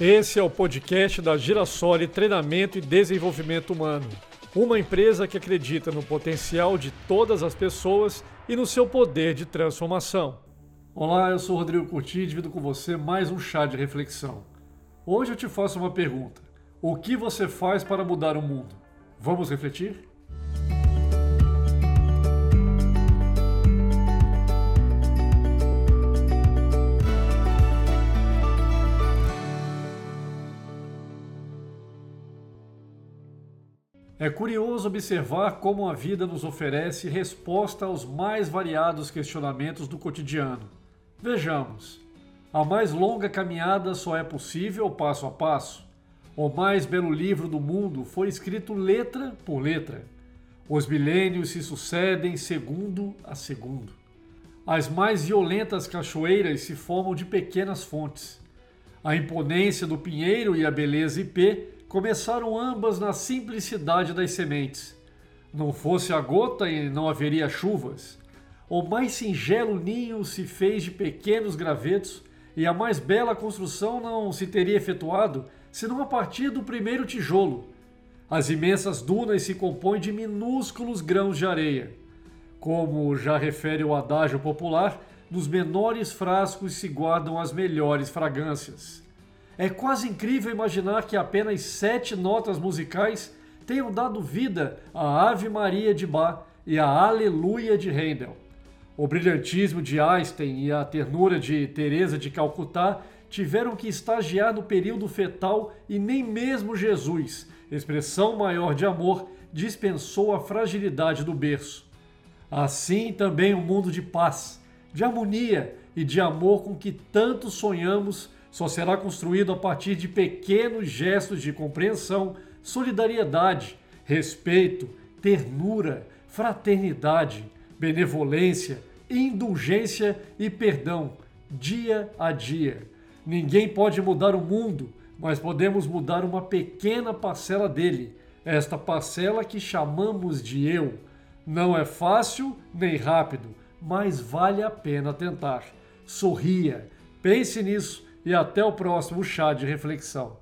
Esse é o podcast da Girassoli Treinamento e Desenvolvimento Humano, uma empresa que acredita no potencial de todas as pessoas e no seu poder de transformação. Olá, eu sou Rodrigo Curti e divido com você mais um chá de reflexão. Hoje eu te faço uma pergunta: o que você faz para mudar o mundo? Vamos refletir? É curioso observar como a vida nos oferece resposta aos mais variados questionamentos do cotidiano. Vejamos. A mais longa caminhada só é possível passo a passo. O mais belo livro do mundo foi escrito letra por letra. Os milênios se sucedem segundo a segundo. As mais violentas cachoeiras se formam de pequenas fontes. A imponência do pinheiro e a beleza ipê começaram ambas na simplicidade das sementes. Não fosse a gota e não haveria chuvas. O mais singelo ninho se fez de pequenos gravetos e a mais bela construção não se teria efetuado senão a partir do primeiro tijolo. As imensas dunas se compõem de minúsculos grãos de areia. Como já refere o adágio popular, nos menores frascos se guardam as melhores fragrâncias. É quase incrível imaginar que apenas sete notas musicais tenham dado vida à Ave Maria de Bach e à Aleluia de Handel. O brilhantismo de Einstein e a ternura de Teresa de Calcutá tiveram que estagiar no período fetal e nem mesmo Jesus, expressão maior de amor, dispensou a fragilidade do berço. Assim também o um mundo de paz, de harmonia e de amor com que tanto sonhamos só será construído a partir de pequenos gestos de compreensão, solidariedade, respeito, ternura, fraternidade, benevolência, indulgência e perdão, dia a dia. Ninguém pode mudar o mundo, mas podemos mudar uma pequena parcela dele, esta parcela que chamamos de eu. Não é fácil nem rápido, mas vale a pena tentar. Sorria, pense nisso e até o próximo chá de reflexão.